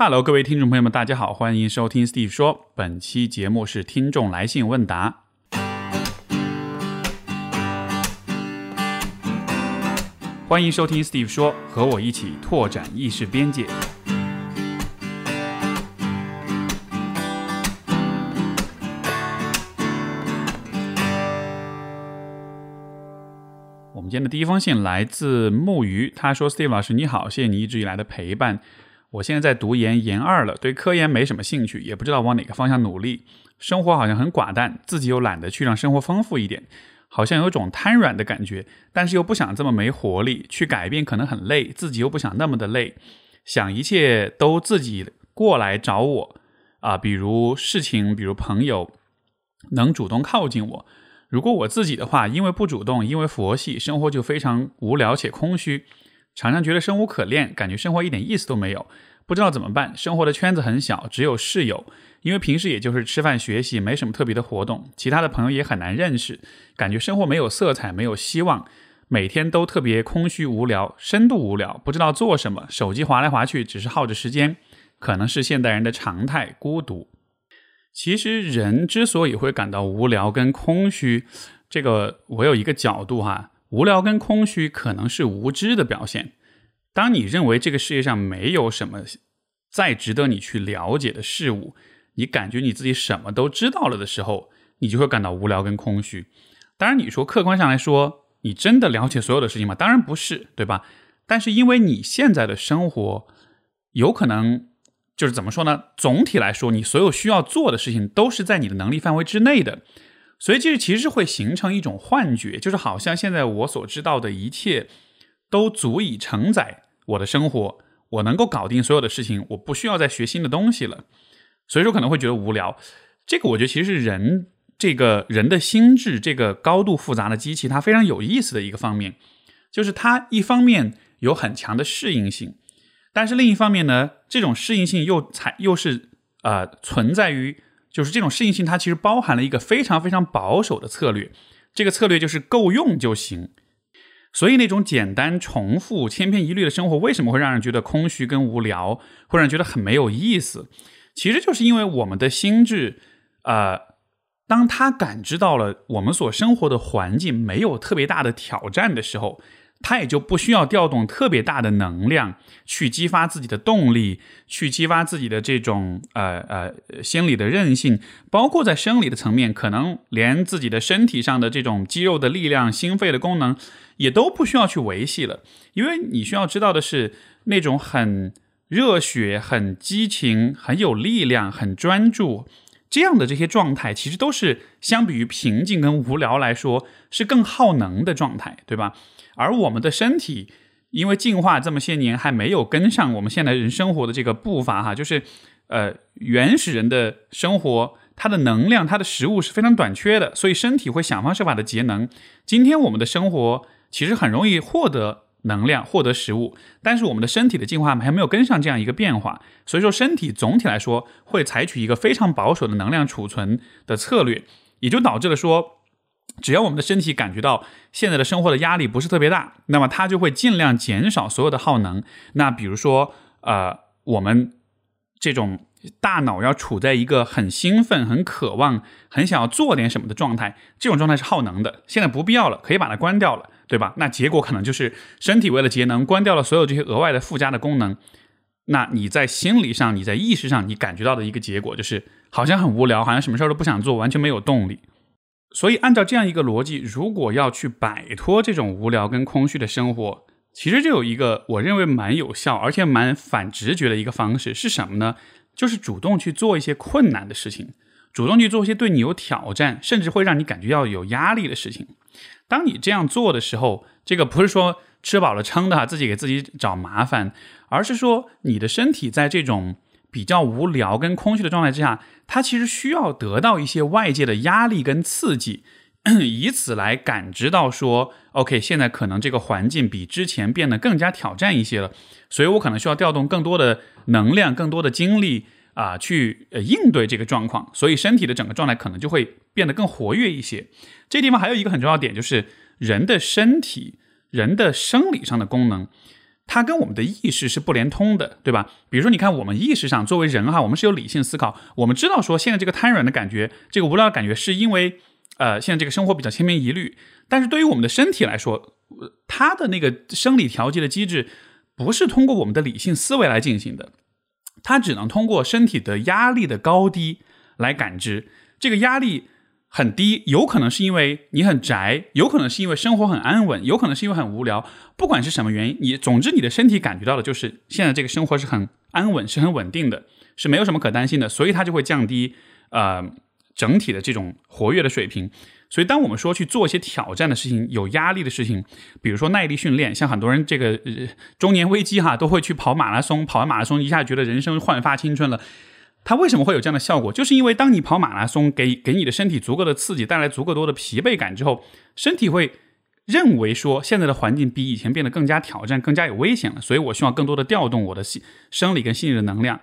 Hello，各位听众朋友们，大家好，欢迎收听 Steve 说。本期节目是听众来信问答，欢迎收听 Steve 说，和我一起拓展意识边界。我们今天的第一封信来自木鱼，他说：“Steve 老师你好，谢谢你一直以来的陪伴。我现在在读研，研二了，对科研没什么兴趣，也不知道往哪个方向努力。生活好像很寡淡，自己又懒得去让生活丰富一点，好像有种瘫软的感觉，但是又不想这么没活力，去改变可能很累，自己又不想那么的累，想一切都自己过来找我啊，比如事情，比如朋友，能主动靠近我。”如果我自己的话，因为不主动，因为佛系，生活就非常无聊且空虚，常常觉得生无可恋，感觉生活一点意思都没有，不知道怎么办。生活的圈子很小，只有室友，因为平时也就是吃饭学习，没什么特别的活动，其他的朋友也很难认识，感觉生活没有色彩，没有希望，每天都特别空虚无聊，深度无聊，不知道做什么，手机划来划去，只是耗着时间，可能是现代人的常态，孤独。其实人之所以会感到无聊跟空虚，这个我有一个角度哈，无聊跟空虚可能是无知的表现。当你认为这个世界上没有什么再值得你去了解的事物，你感觉你自己什么都知道了的时候，你就会感到无聊跟空虚。当然，你说客观上来说，你真的了解所有的事情吗？当然不是，对吧？但是因为你现在的生活有可能。就是怎么说呢？总体来说，你所有需要做的事情都是在你的能力范围之内的，所以这其实会形成一种幻觉，就是好像现在我所知道的一切都足以承载我的生活，我能够搞定所有的事情，我不需要再学新的东西了。所以说可能会觉得无聊。这个我觉得其实是人这个人的心智这个高度复杂的机器，它非常有意思的一个方面，就是它一方面有很强的适应性。但是另一方面呢，这种适应性又才又是呃存在于，就是这种适应性它其实包含了一个非常非常保守的策略，这个策略就是够用就行。所以那种简单重复、千篇一律的生活，为什么会让人觉得空虚跟无聊，会让人觉得很没有意思？其实就是因为我们的心智，呃，当他感知到了我们所生活的环境没有特别大的挑战的时候。他也就不需要调动特别大的能量去激发自己的动力，去激发自己的这种呃呃心理的韧性，包括在生理的层面，可能连自己的身体上的这种肌肉的力量、心肺的功能也都不需要去维系了。因为你需要知道的是，那种很热血、很激情、很有力量、很专注这样的这些状态，其实都是相比于平静跟无聊来说是更耗能的状态，对吧？而我们的身体，因为进化这么些年还没有跟上我们现代人生活的这个步伐，哈，就是，呃，原始人的生活，它的能量、它的食物是非常短缺的，所以身体会想方设法的节能。今天我们的生活其实很容易获得能量、获得食物，但是我们的身体的进化还没有跟上这样一个变化，所以说身体总体来说会采取一个非常保守的能量储存的策略，也就导致了说。只要我们的身体感觉到现在的生活的压力不是特别大，那么它就会尽量减少所有的耗能。那比如说，呃，我们这种大脑要处在一个很兴奋、很渴望、很想要做点什么的状态，这种状态是耗能的。现在不必要了，可以把它关掉了，对吧？那结果可能就是身体为了节能，关掉了所有这些额外的附加的功能。那你在心理上、你在意识上，你感觉到的一个结果就是，好像很无聊，好像什么事都不想做，完全没有动力。所以，按照这样一个逻辑，如果要去摆脱这种无聊跟空虚的生活，其实就有一个我认为蛮有效，而且蛮反直觉的一个方式是什么呢？就是主动去做一些困难的事情，主动去做一些对你有挑战，甚至会让你感觉要有压力的事情。当你这样做的时候，这个不是说吃饱了撑的，自己给自己找麻烦，而是说你的身体在这种。比较无聊跟空虚的状态之下，他其实需要得到一些外界的压力跟刺激，以此来感知到说，OK，现在可能这个环境比之前变得更加挑战一些了，所以我可能需要调动更多的能量、更多的精力啊，去应对这个状况，所以身体的整个状态可能就会变得更活跃一些。这地方还有一个很重要点，就是人的身体、人的生理上的功能。它跟我们的意识是不连通的，对吧？比如说，你看我们意识上作为人哈，我们是有理性思考，我们知道说现在这个瘫软的感觉，这个无聊的感觉，是因为呃现在这个生活比较千篇一律。但是对于我们的身体来说，它的那个生理调节的机制不是通过我们的理性思维来进行的，它只能通过身体的压力的高低来感知这个压力。很低，有可能是因为你很宅，有可能是因为生活很安稳，有可能是因为很无聊。不管是什么原因，你总之你的身体感觉到的就是现在这个生活是很安稳，是很稳定的，是没有什么可担心的，所以它就会降低呃整体的这种活跃的水平。所以当我们说去做一些挑战的事情、有压力的事情，比如说耐力训练，像很多人这个中年危机哈，都会去跑马拉松，跑完马拉松一下觉得人生焕发青春了。它为什么会有这样的效果？就是因为当你跑马拉松，给给你的身体足够的刺激，带来足够多的疲惫感之后，身体会认为说现在的环境比以前变得更加挑战、更加有危险了，所以我需要更多的调动我的心生理跟心理的能量。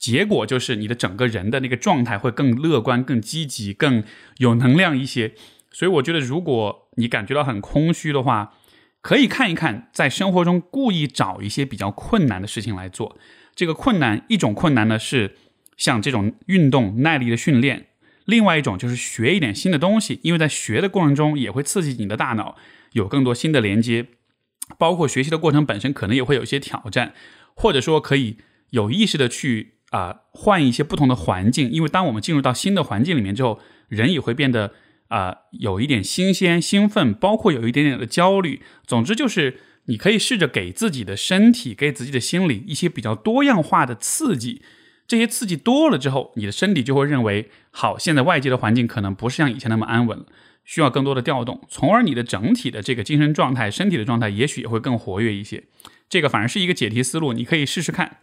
结果就是你的整个人的那个状态会更乐观、更积极、更有能量一些。所以我觉得，如果你感觉到很空虚的话，可以看一看，在生活中故意找一些比较困难的事情来做。这个困难一种困难呢是。像这种运动耐力的训练，另外一种就是学一点新的东西，因为在学的过程中也会刺激你的大脑有更多新的连接，包括学习的过程本身可能也会有一些挑战，或者说可以有意识的去啊换一些不同的环境，因为当我们进入到新的环境里面之后，人也会变得啊有一点新鲜兴奋，包括有一点点的焦虑。总之就是你可以试着给自己的身体、给自己的心理一些比较多样化的刺激。这些刺激多了之后，你的身体就会认为，好，现在外界的环境可能不是像以前那么安稳了，需要更多的调动，从而你的整体的这个精神状态、身体的状态，也许也会更活跃一些。这个反而是一个解题思路，你可以试试看。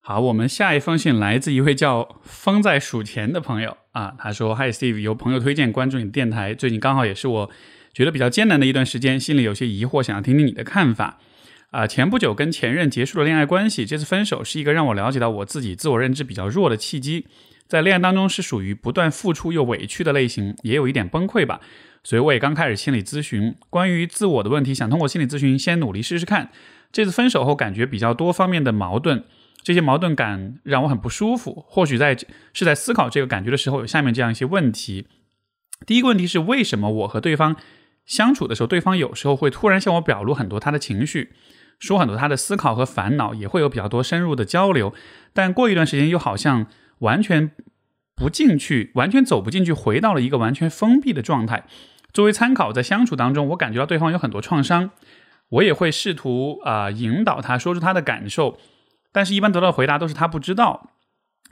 好，我们下一封信来自一位叫“风在数钱”的朋友啊，他说：“Hi Steve，有朋友推荐关注你的电台，最近刚好也是我觉得比较艰难的一段时间，心里有些疑惑，想要听听你的看法。”啊，前不久跟前任结束了恋爱关系，这次分手是一个让我了解到我自己自我认知比较弱的契机。在恋爱当中是属于不断付出又委屈的类型，也有一点崩溃吧。所以我也刚开始心理咨询，关于自我的问题，想通过心理咨询先努力试试看。这次分手后感觉比较多方面的矛盾，这些矛盾感让我很不舒服。或许在是在思考这个感觉的时候，有下面这样一些问题。第一个问题是，为什么我和对方相处的时候，对方有时候会突然向我表露很多他的情绪？说很多他的思考和烦恼，也会有比较多深入的交流，但过一段时间又好像完全不进去，完全走不进去，回到了一个完全封闭的状态。作为参考，在相处当中，我感觉到对方有很多创伤，我也会试图啊引导他说出他的感受，但是一般得到的回答都是他不知道。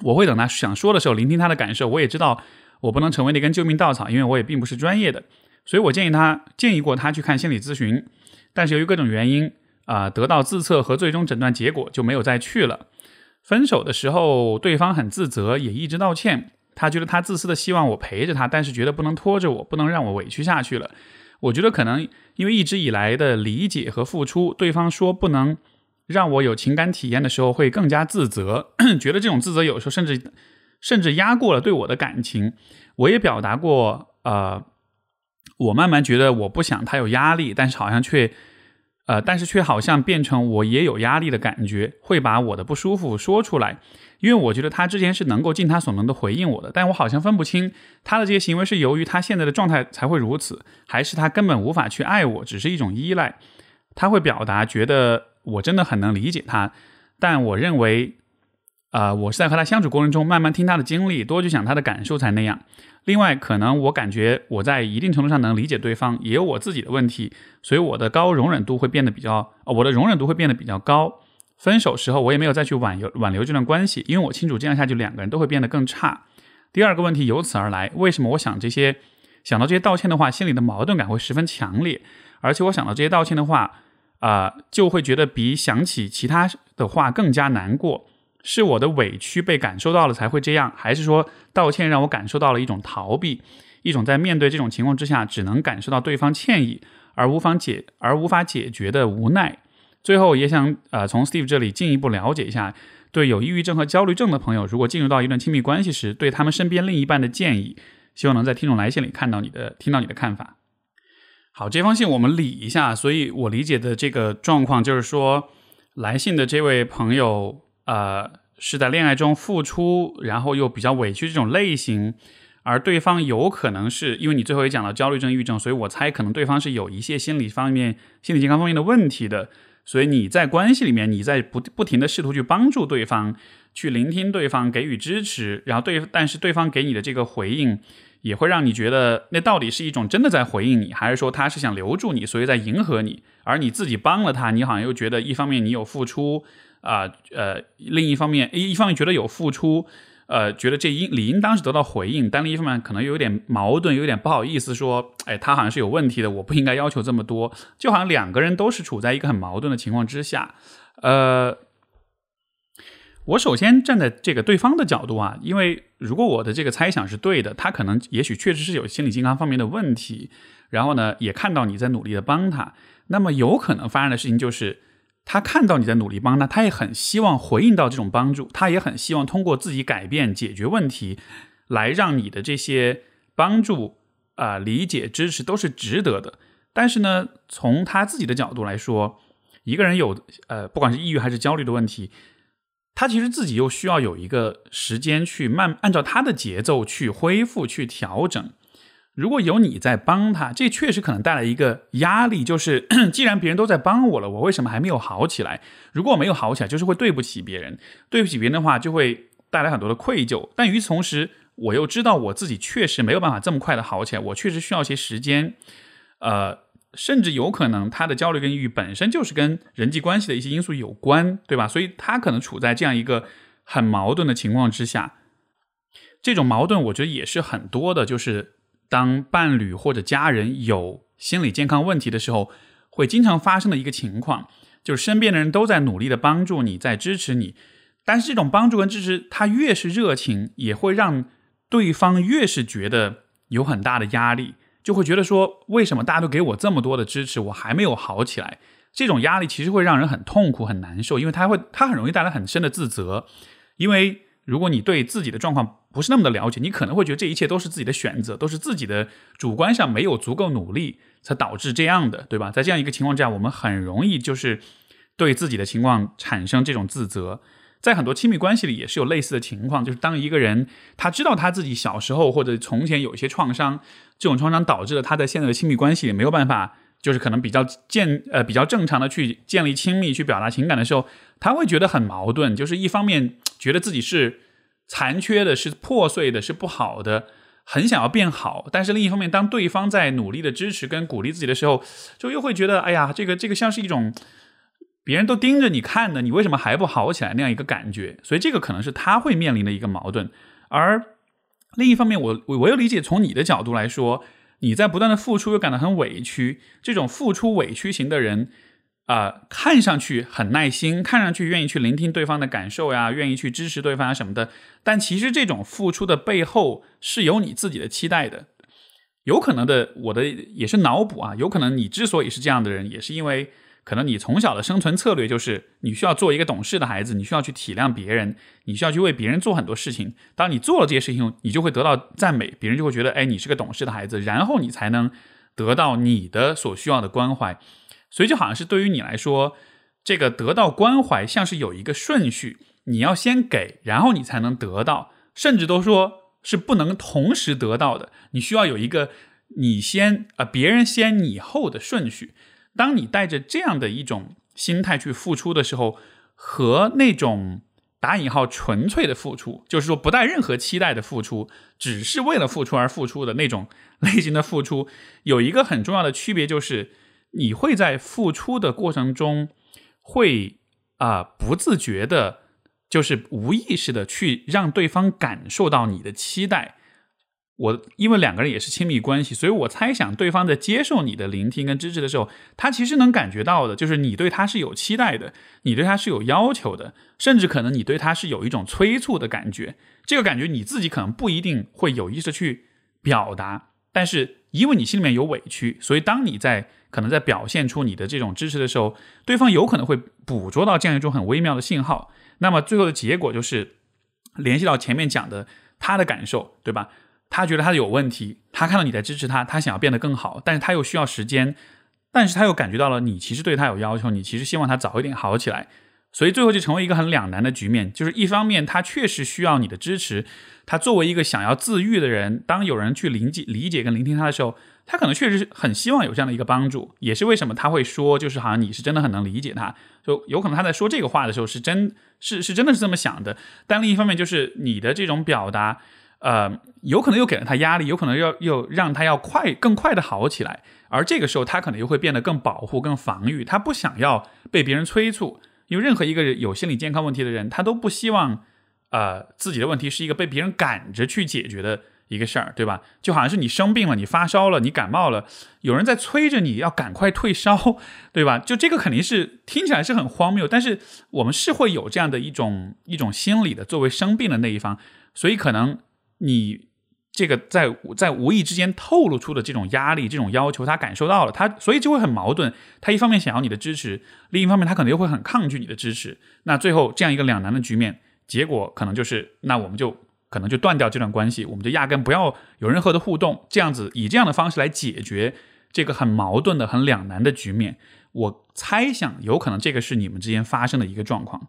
我会等他想说的时候聆听他的感受，我也知道我不能成为那根救命稻草，因为我也并不是专业的，所以我建议他建议过他去看心理咨询，但是由于各种原因。啊，得到自测和最终诊断结果就没有再去了。分手的时候，对方很自责，也一直道歉。他觉得他自私的希望我陪着他，但是觉得不能拖着我，不能让我委屈下去了。我觉得可能因为一直以来的理解和付出，对方说不能让我有情感体验的时候，会更加自责，觉得这种自责有时候甚至甚至压过了对我的感情。我也表达过，呃，我慢慢觉得我不想他有压力，但是好像却。呃，但是却好像变成我也有压力的感觉，会把我的不舒服说出来，因为我觉得他之前是能够尽他所能的回应我的，但我好像分不清他的这些行为是由于他现在的状态才会如此，还是他根本无法去爱我，只是一种依赖。他会表达觉得我真的很能理解他，但我认为，啊，我是在和他相处过程中慢慢听他的经历，多去想他的感受才那样。另外，可能我感觉我在一定程度上能理解对方，也有我自己的问题，所以我的高容忍度会变得比较，我的容忍度会变得比较高。分手时候，我也没有再去挽留挽留这段关系，因为我清楚这样下去两个人都会变得更差。第二个问题由此而来，为什么我想这些，想到这些道歉的话，心里的矛盾感会十分强烈，而且我想到这些道歉的话，啊，就会觉得比想起其他的话更加难过。是我的委屈被感受到了才会这样，还是说道歉让我感受到了一种逃避，一种在面对这种情况之下只能感受到对方歉意而无法解而无法解决的无奈？最后也想呃从 Steve 这里进一步了解一下，对有抑郁症和焦虑症的朋友，如果进入到一段亲密关系时，对他们身边另一半的建议，希望能在听众来信里看到你的听到你的看法。好，这封信我们理一下。所以我理解的这个状况就是说，来信的这位朋友，呃，是在恋爱中付出，然后又比较委屈这种类型。而对方有可能是因为你最后也讲了焦虑症、抑郁症，所以我猜可能对方是有一些心理方面、心理健康方面的问题的。所以你在关系里面，你在不不停的试图去帮助对方，去聆听对方，给予支持，然后对，但是对方给你的这个回应，也会让你觉得那到底是一种真的在回应你，还是说他是想留住你，所以在迎合你？而你自己帮了他，你好像又觉得一方面你有付出啊，呃，另一方面一一方面觉得有付出。呃，觉得这应理应当是得到回应，但另一方面可能有点矛盾，有点不好意思说，哎，他好像是有问题的，我不应该要求这么多，就好像两个人都是处在一个很矛盾的情况之下。呃，我首先站在这个对方的角度啊，因为如果我的这个猜想是对的，他可能也许确实是有心理健康方面的问题，然后呢，也看到你在努力的帮他，那么有可能发生的事情就是。他看到你在努力帮他，他也很希望回应到这种帮助，他也很希望通过自己改变、解决问题，来让你的这些帮助啊、理解、支持都是值得的。但是呢，从他自己的角度来说，一个人有呃，不管是抑郁还是焦虑的问题，他其实自己又需要有一个时间去慢按照他的节奏去恢复、去调整。如果有你在帮他，这确实可能带来一个压力，就是 既然别人都在帮我了，我为什么还没有好起来？如果我没有好起来，就是会对不起别人，对不起别人的话，就会带来很多的愧疚。但与此同时，我又知道我自己确实没有办法这么快的好起来，我确实需要些时间。呃，甚至有可能他的焦虑跟抑郁本身就是跟人际关系的一些因素有关，对吧？所以他可能处在这样一个很矛盾的情况之下。这种矛盾，我觉得也是很多的，就是。当伴侣或者家人有心理健康问题的时候，会经常发生的一个情况，就是身边的人都在努力的帮助你，在支持你，但是这种帮助跟支持，他越是热情，也会让对方越是觉得有很大的压力，就会觉得说，为什么大家都给我这么多的支持，我还没有好起来？这种压力其实会让人很痛苦、很难受，因为他会，他很容易带来很深的自责，因为。如果你对自己的状况不是那么的了解，你可能会觉得这一切都是自己的选择，都是自己的主观上没有足够努力才导致这样的，对吧？在这样一个情况下，我们很容易就是对自己的情况产生这种自责。在很多亲密关系里也是有类似的情况，就是当一个人他知道他自己小时候或者从前有一些创伤，这种创伤导致了他在现在的亲密关系里没有办法，就是可能比较建呃比较正常的去建立亲密、去表达情感的时候，他会觉得很矛盾，就是一方面。觉得自己是残缺的，是破碎的，是不好的，很想要变好。但是另一方面，当对方在努力的支持跟鼓励自己的时候，就又会觉得，哎呀，这个这个像是一种别人都盯着你看的，你为什么还不好起来那样一个感觉。所以这个可能是他会面临的一个矛盾。而另一方面，我我我又理解从你的角度来说，你在不断的付出又感到很委屈，这种付出委屈型的人。啊，看上去很耐心，看上去愿意去聆听对方的感受呀，愿意去支持对方啊什么的。但其实这种付出的背后是有你自己的期待的。有可能的，我的也是脑补啊。有可能你之所以是这样的人，也是因为可能你从小的生存策略就是你需要做一个懂事的孩子，你需要去体谅别人，你需要去为别人做很多事情。当你做了这些事情，你就会得到赞美，别人就会觉得，哎，你是个懂事的孩子，然后你才能得到你的所需要的关怀。所以就好像是对于你来说，这个得到关怀像是有一个顺序，你要先给，然后你才能得到，甚至都说是不能同时得到的。你需要有一个你先啊，别人先你后的顺序。当你带着这样的一种心态去付出的时候，和那种打引号纯粹的付出，就是说不带任何期待的付出，只是为了付出而付出的那种类型的付出，有一个很重要的区别就是。你会在付出的过程中，会啊不自觉的，就是无意识的去让对方感受到你的期待。我因为两个人也是亲密关系，所以我猜想对方在接受你的聆听跟支持的时候，他其实能感觉到的，就是你对他是有期待的，你对他是有要求的，甚至可能你对他是有一种催促的感觉。这个感觉你自己可能不一定会有意识去表达，但是因为你心里面有委屈，所以当你在。可能在表现出你的这种支持的时候，对方有可能会捕捉到这样一种很微妙的信号。那么最后的结果就是联系到前面讲的他的感受，对吧？他觉得他有问题，他看到你在支持他，他想要变得更好，但是他又需要时间，但是他又感觉到了你其实对他有要求，你其实希望他早一点好起来，所以最后就成为一个很两难的局面，就是一方面他确实需要你的支持，他作为一个想要自愈的人，当有人去理解、理解跟聆听他的时候。他可能确实很希望有这样的一个帮助，也是为什么他会说，就是好像你是真的很能理解他，就有可能他在说这个话的时候是真是是真的是这么想的。但另一方面，就是你的这种表达，呃，有可能又给了他压力，有可能要又让他要快更快的好起来，而这个时候他可能又会变得更保护、更防御，他不想要被别人催促，因为任何一个有心理健康问题的人，他都不希望呃自己的问题是一个被别人赶着去解决的。一个事儿，对吧？就好像是你生病了，你发烧了，你感冒了，有人在催着你要赶快退烧，对吧？就这个肯定是听起来是很荒谬，但是我们是会有这样的一种一种心理的，作为生病的那一方，所以可能你这个在在无意之间透露出的这种压力、这种要求，他感受到了，他所以就会很矛盾。他一方面想要你的支持，另一方面他可能又会很抗拒你的支持。那最后这样一个两难的局面，结果可能就是那我们就。可能就断掉这段关系，我们就压根不要有任何的互动，这样子以这样的方式来解决这个很矛盾的、很两难的局面。我猜想，有可能这个是你们之间发生的一个状况。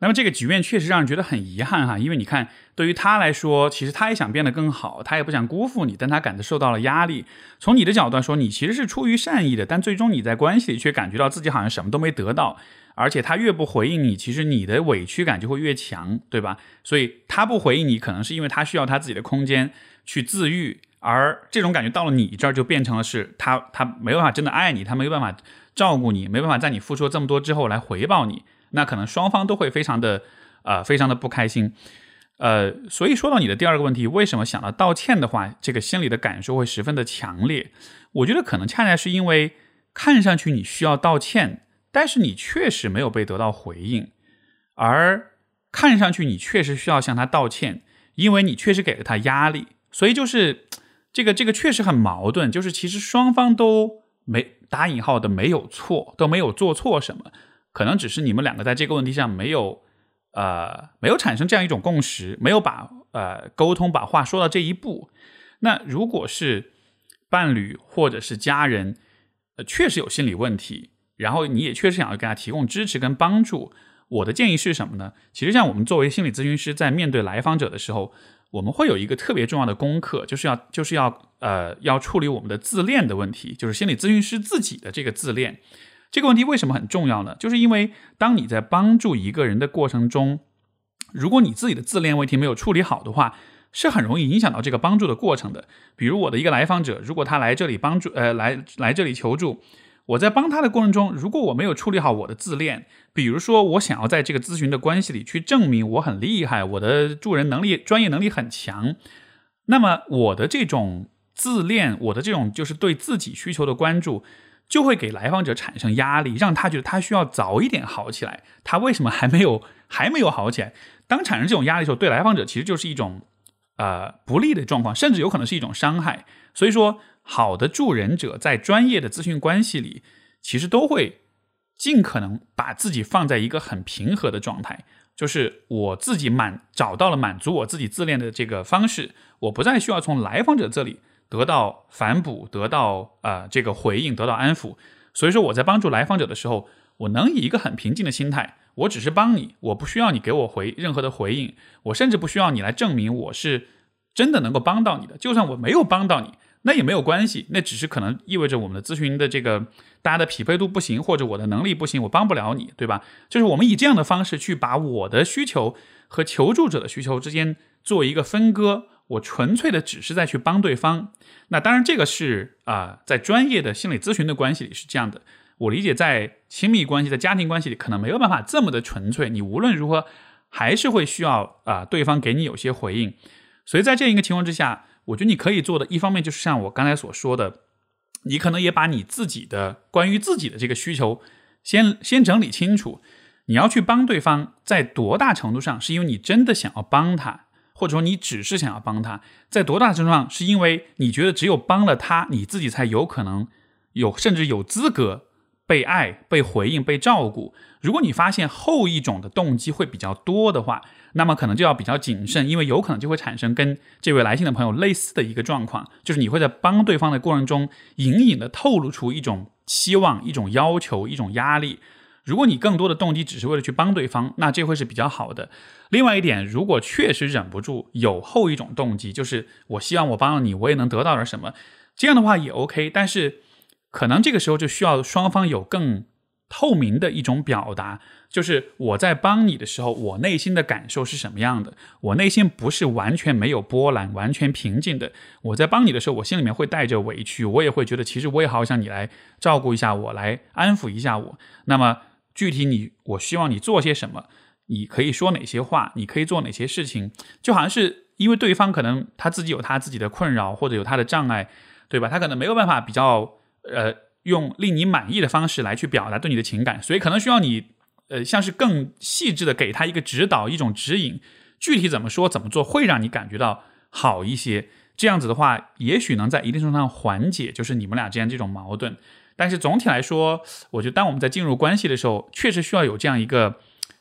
那么这个局面确实让人觉得很遗憾哈，因为你看，对于他来说，其实他也想变得更好，他也不想辜负你，但他感觉受到了压力。从你的角度说，你其实是出于善意的，但最终你在关系里却感觉到自己好像什么都没得到。而且他越不回应你，其实你的委屈感就会越强，对吧？所以他不回应你，可能是因为他需要他自己的空间去自愈，而这种感觉到了你这儿就变成了是他他没办法真的爱你，他没有办法照顾你，没办法在你付出这么多之后来回报你，那可能双方都会非常的呃非常的不开心，呃，所以说到你的第二个问题，为什么想到道歉的话，这个心里的感受会十分的强烈？我觉得可能恰恰是因为看上去你需要道歉。但是你确实没有被得到回应，而看上去你确实需要向他道歉，因为你确实给了他压力，所以就是这个这个确实很矛盾。就是其实双方都没打引号的没有错，都没有做错什么，可能只是你们两个在这个问题上没有呃没有产生这样一种共识，没有把呃沟通把话说到这一步。那如果是伴侣或者是家人，呃确实有心理问题。然后你也确实想要给他提供支持跟帮助，我的建议是什么呢？其实像我们作为心理咨询师，在面对来访者的时候，我们会有一个特别重要的功课，就是要就是要呃要处理我们的自恋的问题，就是心理咨询师自己的这个自恋这个问题为什么很重要呢？就是因为当你在帮助一个人的过程中，如果你自己的自恋问题没有处理好的话，是很容易影响到这个帮助的过程的。比如我的一个来访者，如果他来这里帮助呃来来这里求助。我在帮他的过程中，如果我没有处理好我的自恋，比如说我想要在这个咨询的关系里去证明我很厉害，我的助人能力、专业能力很强，那么我的这种自恋，我的这种就是对自己需求的关注，就会给来访者产生压力，让他觉得他需要早一点好起来。他为什么还没有还没有好起来？当产生这种压力的时候，对来访者其实就是一种呃不利的状况，甚至有可能是一种伤害。所以说。好的助人者在专业的咨询关系里，其实都会尽可能把自己放在一个很平和的状态，就是我自己满找到了满足我自己自恋的这个方式，我不再需要从来访者这里得到反哺，得到啊这个回应，得到安抚。所以说我在帮助来访者的时候，我能以一个很平静的心态，我只是帮你，我不需要你给我回任何的回应，我甚至不需要你来证明我是真的能够帮到你的，就算我没有帮到你。那也没有关系，那只是可能意味着我们的咨询的这个大家的匹配度不行，或者我的能力不行，我帮不了你，对吧？就是我们以这样的方式去把我的需求和求助者的需求之间做一个分割，我纯粹的只是在去帮对方。那当然，这个是啊，在专业的心理咨询的关系里是这样的。我理解，在亲密关系、在家庭关系里，可能没有办法这么的纯粹。你无论如何，还是会需要啊对方给你有些回应。所以在这样一个情况之下。我觉得你可以做的一方面就是像我刚才所说的，你可能也把你自己的关于自己的这个需求先先整理清楚。你要去帮对方，在多大程度上是因为你真的想要帮他，或者说你只是想要帮他，在多大程度上是因为你觉得只有帮了他，你自己才有可能有甚至有资格被爱、被回应、被照顾。如果你发现后一种的动机会比较多的话，那么可能就要比较谨慎，因为有可能就会产生跟这位来信的朋友类似的一个状况，就是你会在帮对方的过程中，隐隐的透露出一种期望、一种要求、一种压力。如果你更多的动机只是为了去帮对方，那这会是比较好的。另外一点，如果确实忍不住有后一种动机，就是我希望我帮了你，我也能得到点什么，这样的话也 OK。但是可能这个时候就需要双方有更透明的一种表达，就是我在帮你的时候，我内心的感受是什么样的？我内心不是完全没有波澜、完全平静的。我在帮你的时候，我心里面会带着委屈，我也会觉得其实我也好想你来照顾一下我，来安抚一下我。那么。具体你，我希望你做些什么？你可以说哪些话？你可以做哪些事情？就好像是因为对方可能他自己有他自己的困扰，或者有他的障碍，对吧？他可能没有办法比较呃用令你满意的方式来去表达对你的情感，所以可能需要你呃像是更细致的给他一个指导，一种指引，具体怎么说怎么做会让你感觉到好一些。这样子的话，也许能在一定程度上缓解就是你们俩之间这种矛盾。但是总体来说，我觉得当我们在进入关系的时候，确实需要有这样一个，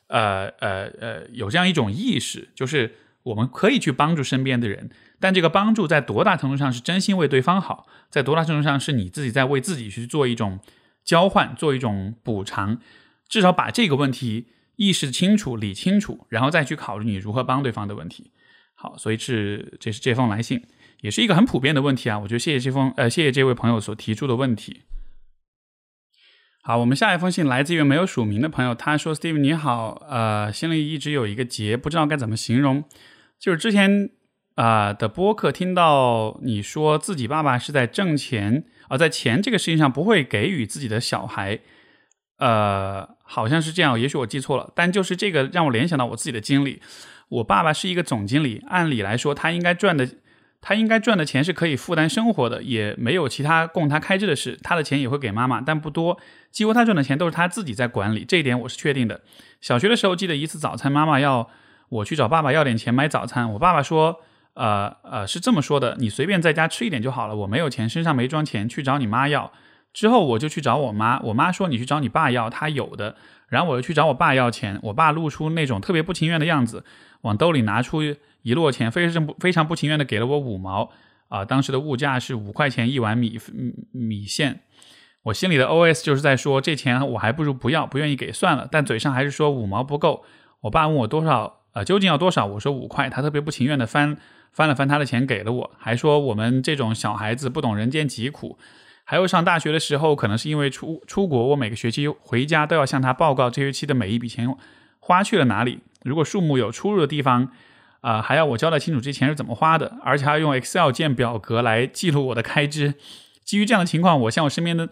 呃呃呃，有这样一种意识，就是我们可以去帮助身边的人，但这个帮助在多大程度上是真心为对方好，在多大程度上是你自己在为自己去做一种交换，做一种补偿，至少把这个问题意识清楚、理清楚，然后再去考虑你如何帮对方的问题。好，所以是这是这封来信，也是一个很普遍的问题啊。我觉得谢谢这封呃，谢谢这位朋友所提出的问题。好，我们下一封信来自于没有署名的朋友，他说：“Steve 你好，呃，心里一直有一个结，不知道该怎么形容。就是之前啊的播客听到你说自己爸爸是在挣钱，而在钱这个事情上不会给予自己的小孩，呃，好像是这样，也许我记错了，但就是这个让我联想到我自己的经历。我爸爸是一个总经理，按理来说他应该赚的。”他应该赚的钱是可以负担生活的，也没有其他供他开支的事。他的钱也会给妈妈，但不多，几乎他赚的钱都是他自己在管理，这一点我是确定的。小学的时候，记得一次早餐，妈妈要我去找爸爸要点钱买早餐。我爸爸说：“呃呃，是这么说的，你随便在家吃一点就好了。我没有钱，身上没装钱，去找你妈要。”之后我就去找我妈，我妈说：“你去找你爸要，他有的。”然后我又去找我爸要钱，我爸露出那种特别不情愿的样子，往兜里拿出。一摞钱，非常不非常不情愿的给了我五毛啊！当时的物价是五块钱一碗米米线，我心里的 OS 就是在说这钱我还不如不要，不愿意给算了。但嘴上还是说五毛不够。我爸问我多少啊？究竟要多少？我说五块。他特别不情愿的翻翻了翻他的钱给了我，还说我们这种小孩子不懂人间疾苦。还有上大学的时候，可能是因为出出国，我每个学期回家都要向他报告这学期的每一笔钱花去了哪里。如果数目有出入的地方。啊，还要我交代清楚这钱是怎么花的，而且还要用 Excel 建表格来记录我的开支。基于这样的情况，我向我身边的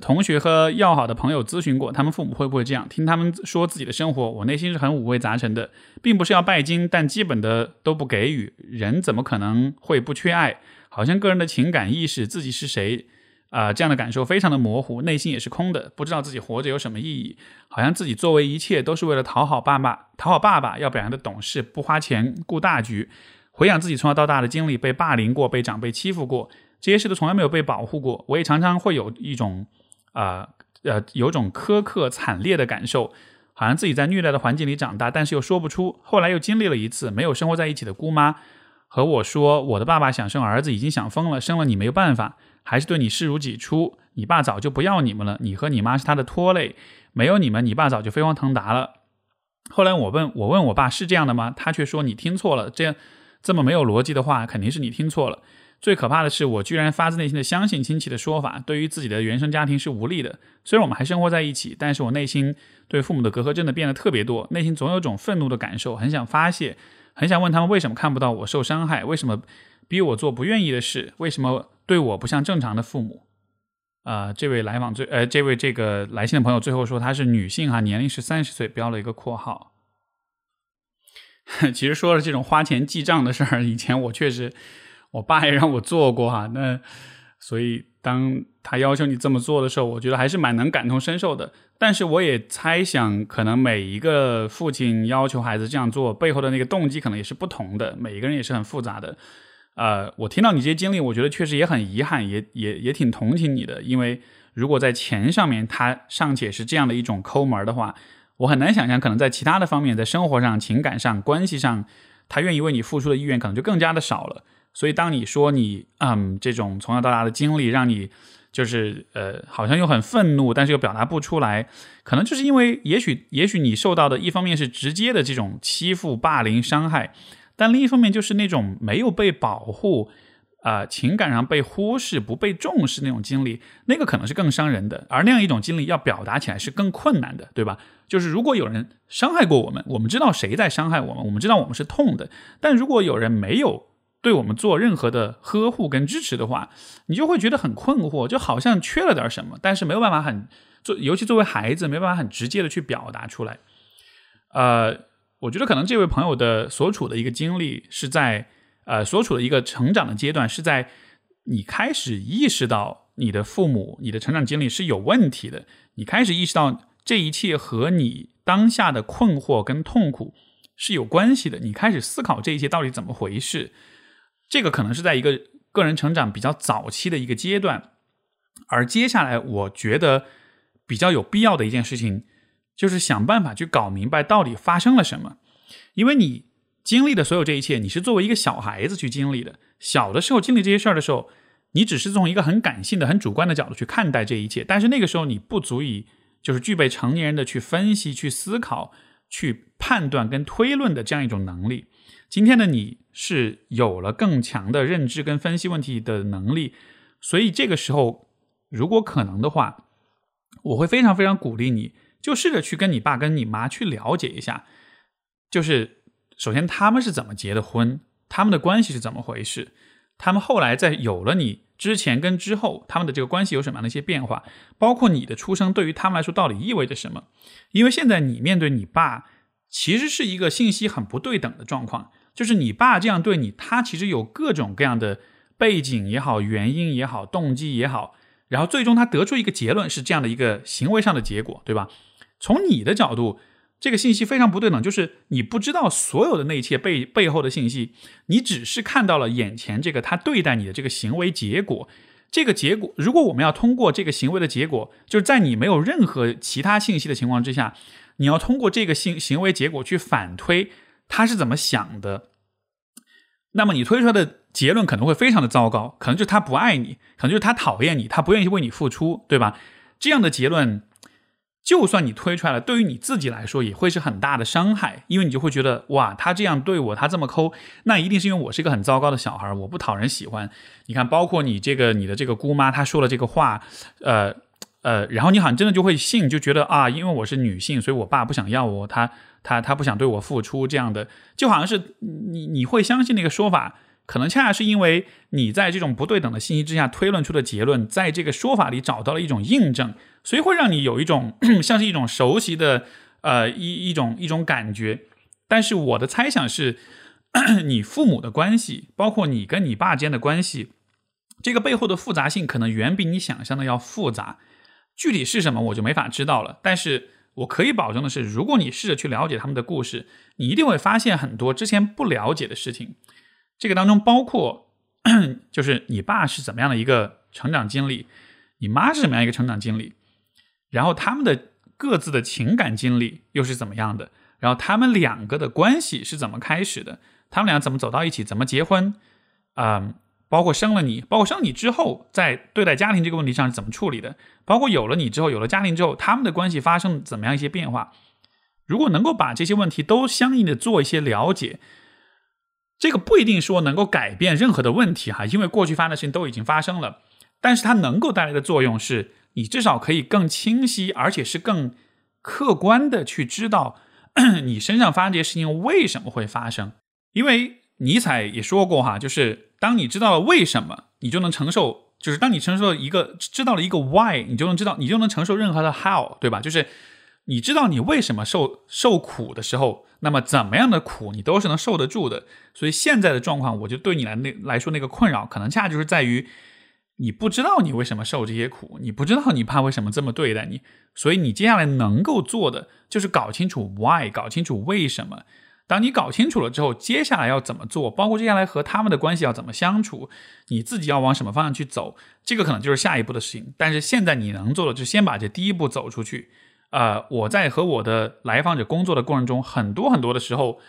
同学和要好的朋友咨询过，他们父母会不会这样？听他们说自己的生活，我内心是很五味杂陈的，并不是要拜金，但基本的都不给予。人怎么可能会不缺爱？好像个人的情感意识，自己是谁？啊，这样的感受非常的模糊，内心也是空的，不知道自己活着有什么意义，好像自己作为一切都是为了讨好爸妈，讨好爸爸要表现的懂事，不花钱顾大局。回想自己从小到大的经历，被霸凌过，被长辈欺负过，这些事都从来没有被保护过。我也常常会有一种啊呃有种苛刻惨烈的感受，好像自己在虐待的环境里长大，但是又说不出。后来又经历了一次没有生活在一起的姑妈和我说，我的爸爸想生儿子已经想疯了，生了你没有办法。还是对你视如己出，你爸早就不要你们了，你和你妈是他的拖累，没有你们，你爸早就飞黄腾达了。后来我问我问我爸是这样的吗？他却说你听错了，这样这么没有逻辑的话，肯定是你听错了。最可怕的是，我居然发自内心的相信亲戚的说法，对于自己的原生家庭是无力的。虽然我们还生活在一起，但是我内心对父母的隔阂真的变得特别多，内心总有种愤怒的感受，很想发泄，很想问他们为什么看不到我受伤害，为什么逼我做不愿意的事，为什么？对我不像正常的父母，啊，这位来访最呃，这位这个来信的朋友最后说她是女性哈，年龄是三十岁，标了一个括号。其实说了这种花钱记账的事儿，以前我确实，我爸也让我做过哈，那所以当他要求你这么做的时候，我觉得还是蛮能感同身受的。但是我也猜想，可能每一个父亲要求孩子这样做背后的那个动机可能也是不同的，每一个人也是很复杂的。呃，我听到你这些经历，我觉得确实也很遗憾，也也也挺同情你的。因为如果在钱上面他尚且是这样的一种抠门的话，我很难想象，可能在其他的方面，在生活上、情感上、关系上，他愿意为你付出的意愿可能就更加的少了。所以，当你说你嗯这种从小到大的经历让你就是呃好像又很愤怒，但是又表达不出来，可能就是因为也许也许你受到的一方面是直接的这种欺负、霸凌、伤害，但另一方面就是那种没有被保护。啊，情感上被忽视、不被重视那种经历，那个可能是更伤人的，而那样一种经历要表达起来是更困难的，对吧？就是如果有人伤害过我们，我们知道谁在伤害我们，我们知道我们是痛的，但如果有人没有对我们做任何的呵护跟支持的话，你就会觉得很困惑，就好像缺了点什么，但是没有办法很做，尤其作为孩子，没办法很直接的去表达出来。呃，我觉得可能这位朋友的所处的一个经历是在。呃，所处的一个成长的阶段是在你开始意识到你的父母、你的成长经历是有问题的，你开始意识到这一切和你当下的困惑跟痛苦是有关系的，你开始思考这一切到底怎么回事。这个可能是在一个个人成长比较早期的一个阶段，而接下来我觉得比较有必要的一件事情，就是想办法去搞明白到底发生了什么，因为你。经历的所有这一切，你是作为一个小孩子去经历的。小的时候经历这些事儿的时候，你只是从一个很感性的、很主观的角度去看待这一切。但是那个时候你不足以就是具备成年人的去分析、去思考、去判断跟推论的这样一种能力。今天的你是有了更强的认知跟分析问题的能力，所以这个时候如果可能的话，我会非常非常鼓励你，就试着去跟你爸跟你妈去了解一下，就是。首先，他们是怎么结的婚？他们的关系是怎么回事？他们后来在有了你之前跟之后，他们的这个关系有什么样的一些变化？包括你的出生对于他们来说到底意味着什么？因为现在你面对你爸，其实是一个信息很不对等的状况。就是你爸这样对你，他其实有各种各样的背景也好、原因也好、动机也好，然后最终他得出一个结论是这样的一个行为上的结果，对吧？从你的角度。这个信息非常不对等，就是你不知道所有的那一切背背后的信息，你只是看到了眼前这个他对待你的这个行为结果。这个结果，如果我们要通过这个行为的结果，就是在你没有任何其他信息的情况之下，你要通过这个行行为结果去反推他是怎么想的，那么你推出来的结论可能会非常的糟糕，可能就是他不爱你，可能就是他讨厌你，他不愿意为你付出，对吧？这样的结论。就算你推出来了，对于你自己来说也会是很大的伤害，因为你就会觉得哇，他这样对我，他这么抠，那一定是因为我是一个很糟糕的小孩，我不讨人喜欢。你看，包括你这个你的这个姑妈，她说了这个话，呃呃，然后你好像真的就会信，就觉得啊，因为我是女性，所以我爸不想要我，他他他不想对我付出，这样的，就好像是你你会相信那个说法。可能恰恰是因为你在这种不对等的信息之下推论出的结论，在这个说法里找到了一种印证，所以会让你有一种 像是一种熟悉的呃一一种一种感觉。但是我的猜想是，你父母的关系，包括你跟你爸间的关系，这个背后的复杂性可能远比你想象的要复杂。具体是什么，我就没法知道了。但是我可以保证的是，如果你试着去了解他们的故事，你一定会发现很多之前不了解的事情。这个当中包括，就是你爸是怎么样的一个成长经历，你妈是怎么样一个成长经历，然后他们的各自的情感经历又是怎么样的，然后他们两个的关系是怎么开始的，他们俩怎么走到一起，怎么结婚，啊，包括生了你，包括生你之后，在对待家庭这个问题上是怎么处理的，包括有了你之后，有了家庭之后，他们的关系发生怎么样一些变化，如果能够把这些问题都相应的做一些了解。这个不一定说能够改变任何的问题哈，因为过去发生的事情都已经发生了，但是它能够带来的作用是，你至少可以更清晰，而且是更客观的去知道 你身上发生这些事情为什么会发生。因为尼采也说过哈，就是当你知道了为什么，你就能承受；就是当你承受了一个知道了一个 why，你就能知道，你就能承受任何的 how，对吧？就是你知道你为什么受受苦的时候。那么怎么样的苦你都是能受得住的，所以现在的状况，我就对你来那来说那个困扰，可能恰恰就是在于你不知道你为什么受这些苦，你不知道你爸为什么这么对待你，所以你接下来能够做的就是搞清楚 why，搞清楚为什么，当你搞清楚了之后，接下来要怎么做，包括接下来和他们的关系要怎么相处，你自己要往什么方向去走，这个可能就是下一步的事情。但是现在你能做的，就先把这第一步走出去。呃，我在和我的来访者工作的过程中，很多很多的时候，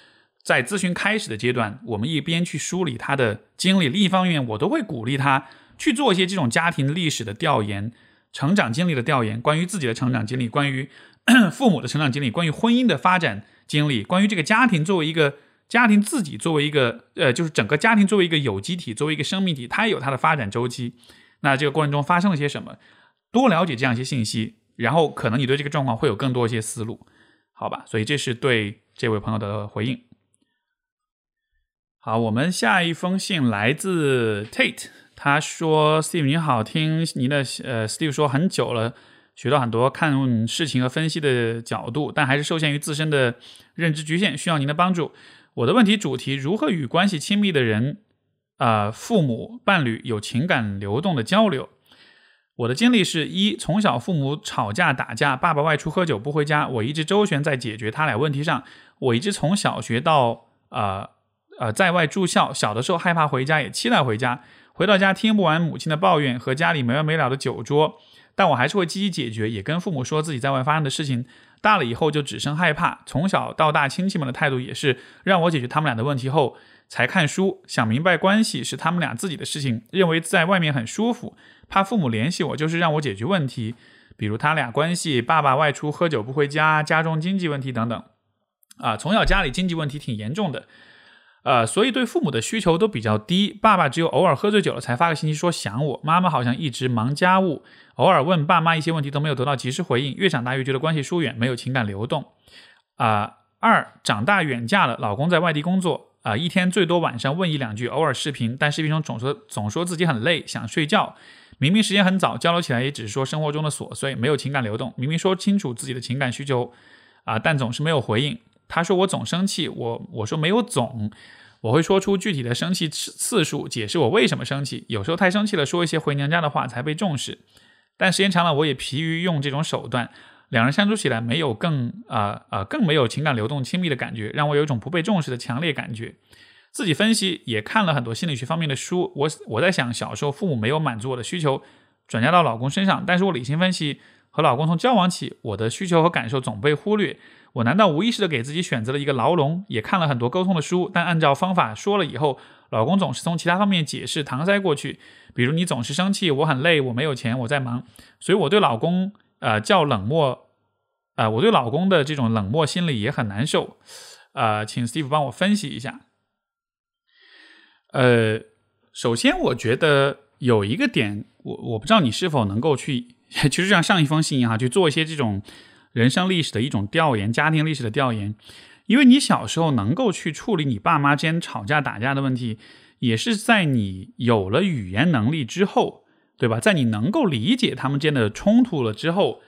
在咨询开始的阶段，我们一边去梳理他的经历，另一方面，我都会鼓励他去做一些这种家庭历史的调研、成长经历的调研，关于自己的成长经历，关于 父母的成长经历，关于婚姻的发展。经历关于这个家庭作为一个家庭自己作为一个呃，就是整个家庭作为一个有机体，作为一个生命体，它也有它的发展周期。那这个过程中发生了些什么？多了解这样一些信息，然后可能你对这个状况会有更多一些思路，好吧？所以这是对这位朋友的回应。好，我们下一封信来自 Tate，他说：“Steve 你好，听您的呃，Steve 说很久了。”学到很多看事情和分析的角度，但还是受限于自身的认知局限，需要您的帮助。我的问题主题：如何与关系亲密的人，啊，父母、伴侣有情感流动的交流？我的经历是一，从小父母吵架打架，爸爸外出喝酒不回家，我一直周旋在解决他俩问题上。我一直从小学到啊呃在外住校，小的时候害怕回家，也期待回家。回到家听不完母亲的抱怨和家里没完没了的酒桌。但我还是会积极解决，也跟父母说自己在外发生的事情。大了以后就只剩害怕。从小到大，亲戚们的态度也是让我解决他们俩的问题后才看书，想明白关系是他们俩自己的事情，认为在外面很舒服。怕父母联系我，就是让我解决问题，比如他俩关系，爸爸外出喝酒不回家，家中经济问题等等。啊，从小家里经济问题挺严重的。呃，所以对父母的需求都比较低。爸爸只有偶尔喝醉酒了才发个信息说想我。妈妈好像一直忙家务，偶尔问爸妈一些问题都没有得到及时回应。越长大越觉得关系疏远，没有情感流动。啊，二长大远嫁了，老公在外地工作，啊，一天最多晚上问一两句，偶尔视频，但视频中总说总说自己很累，想睡觉。明明时间很早，交流起来也只是说生活中的琐碎，没有情感流动。明明说清楚自己的情感需求，啊，但总是没有回应。他说我总生气，我我说没有总。我会说出具体的生气次次数，解释我为什么生气。有时候太生气了，说一些回娘家的话才被重视。但时间长了，我也疲于用这种手段。两人相处起来没有更啊啊更没有情感流动、亲密的感觉，让我有一种不被重视的强烈感觉。自己分析也看了很多心理学方面的书。我我在想，小时候父母没有满足我的需求，转嫁到老公身上。但是我理性分析，和老公从交往起，我的需求和感受总被忽略。我难道无意识的给自己选择了一个牢笼？也看了很多沟通的书，但按照方法说了以后，老公总是从其他方面解释搪塞过去。比如你总是生气，我很累，我没有钱，我在忙，所以我对老公呃叫冷漠，呃我对老公的这种冷漠心理也很难受。呃，请 Steve 帮我分析一下。呃，首先我觉得有一个点，我我不知道你是否能够去，其实像上一封信一样去做一些这种。人生历史的一种调研，家庭历史的调研，因为你小时候能够去处理你爸妈之间吵架打架的问题，也是在你有了语言能力之后，对吧？在你能够理解他们之间的冲突了之后，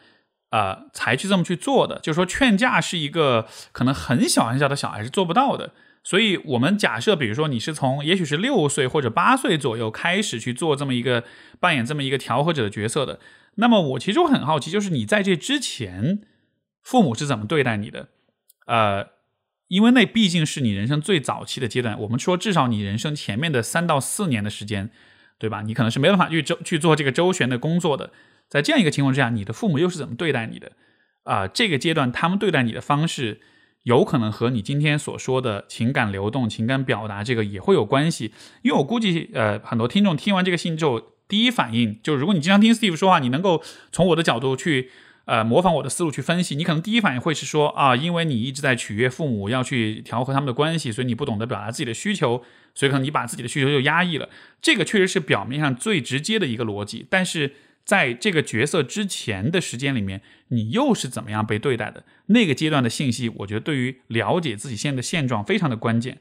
呃，才去这么去做的。就是说，劝架是一个可能很小很小的小孩是做不到的。所以，我们假设，比如说你是从也许是六岁或者八岁左右开始去做这么一个扮演这么一个调和者的角色的，那么我其实我很好奇，就是你在这之前。父母是怎么对待你的？呃，因为那毕竟是你人生最早期的阶段。我们说，至少你人生前面的三到四年的时间，对吧？你可能是没办法去周去做这个周旋的工作的。在这样一个情况之下，你的父母又是怎么对待你的？啊，这个阶段他们对待你的方式，有可能和你今天所说的情感流动、情感表达这个也会有关系。因为我估计，呃，很多听众听完这个信之后，第一反应就是，如果你经常听 Steve 说话，你能够从我的角度去。呃，模仿我的思路去分析，你可能第一反应会是说啊，因为你一直在取悦父母，要去调和他们的关系，所以你不懂得表达自己的需求，所以可能你把自己的需求就压抑了。这个确实是表面上最直接的一个逻辑，但是在这个角色之前的时间里面，你又是怎么样被对待的？那个阶段的信息，我觉得对于了解自己现在的现状非常的关键。